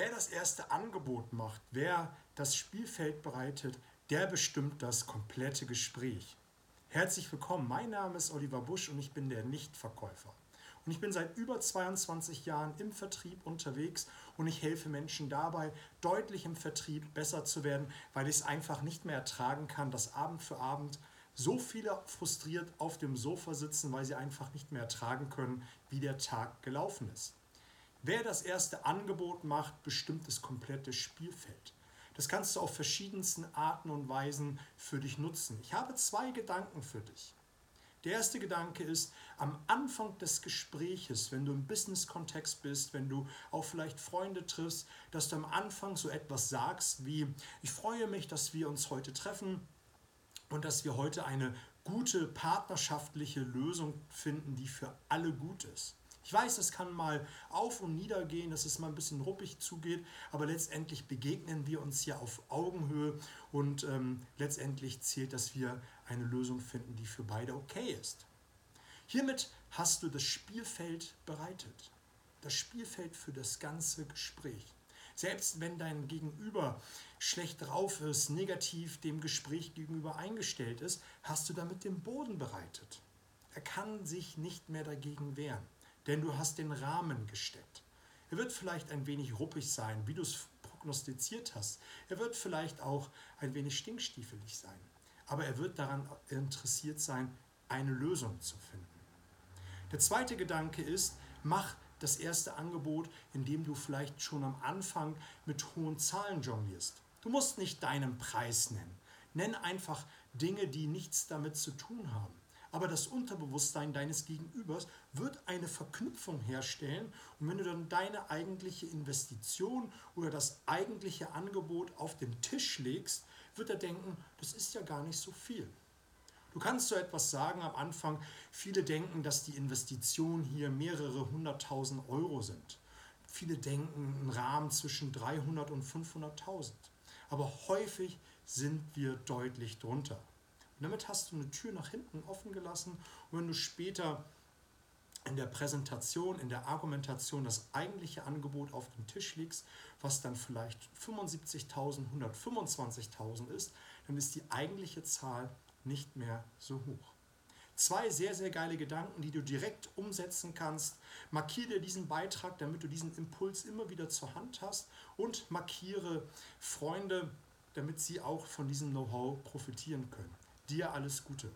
Wer das erste Angebot macht, wer das Spielfeld bereitet, der bestimmt das komplette Gespräch. Herzlich willkommen, mein Name ist Oliver Busch und ich bin der Nichtverkäufer. Und ich bin seit über 22 Jahren im Vertrieb unterwegs und ich helfe Menschen dabei, deutlich im Vertrieb besser zu werden, weil ich es einfach nicht mehr ertragen kann, dass Abend für Abend so viele frustriert auf dem Sofa sitzen, weil sie einfach nicht mehr ertragen können, wie der Tag gelaufen ist. Wer das erste Angebot macht, bestimmt das komplette Spielfeld. Das kannst du auf verschiedensten Arten und Weisen für dich nutzen. Ich habe zwei Gedanken für dich. Der erste Gedanke ist, am Anfang des Gespräches, wenn du im Business-Kontext bist, wenn du auch vielleicht Freunde triffst, dass du am Anfang so etwas sagst wie, ich freue mich, dass wir uns heute treffen und dass wir heute eine gute partnerschaftliche Lösung finden, die für alle gut ist. Ich weiß, es kann mal auf und nieder gehen, dass es mal ein bisschen ruppig zugeht, aber letztendlich begegnen wir uns ja auf Augenhöhe und ähm, letztendlich zählt, dass wir eine Lösung finden, die für beide okay ist. Hiermit hast du das Spielfeld bereitet. Das Spielfeld für das ganze Gespräch. Selbst wenn dein Gegenüber schlecht drauf ist, negativ dem Gespräch gegenüber eingestellt ist, hast du damit den Boden bereitet. Er kann sich nicht mehr dagegen wehren denn du hast den Rahmen gesteckt. Er wird vielleicht ein wenig ruppig sein, wie du es prognostiziert hast. Er wird vielleicht auch ein wenig stinkstiefelig sein. Aber er wird daran interessiert sein, eine Lösung zu finden. Der zweite Gedanke ist, mach das erste Angebot, indem du vielleicht schon am Anfang mit hohen Zahlen jonglierst. Du musst nicht deinen Preis nennen. Nenn einfach Dinge, die nichts damit zu tun haben aber das Unterbewusstsein deines Gegenübers wird eine Verknüpfung herstellen und wenn du dann deine eigentliche Investition oder das eigentliche Angebot auf den Tisch legst, wird er denken, das ist ja gar nicht so viel. Du kannst so etwas sagen am Anfang, viele denken, dass die Investition hier mehrere hunderttausend Euro sind. Viele denken einen Rahmen zwischen 300 und 500.000. Aber häufig sind wir deutlich drunter. Und damit hast du eine Tür nach hinten offen gelassen. Und wenn du später in der Präsentation, in der Argumentation das eigentliche Angebot auf den Tisch legst, was dann vielleicht 75.000, 125.000 ist, dann ist die eigentliche Zahl nicht mehr so hoch. Zwei sehr, sehr geile Gedanken, die du direkt umsetzen kannst. Markiere diesen Beitrag, damit du diesen Impuls immer wieder zur Hand hast und markiere Freunde, damit sie auch von diesem Know-how profitieren können. Dir alles Gute.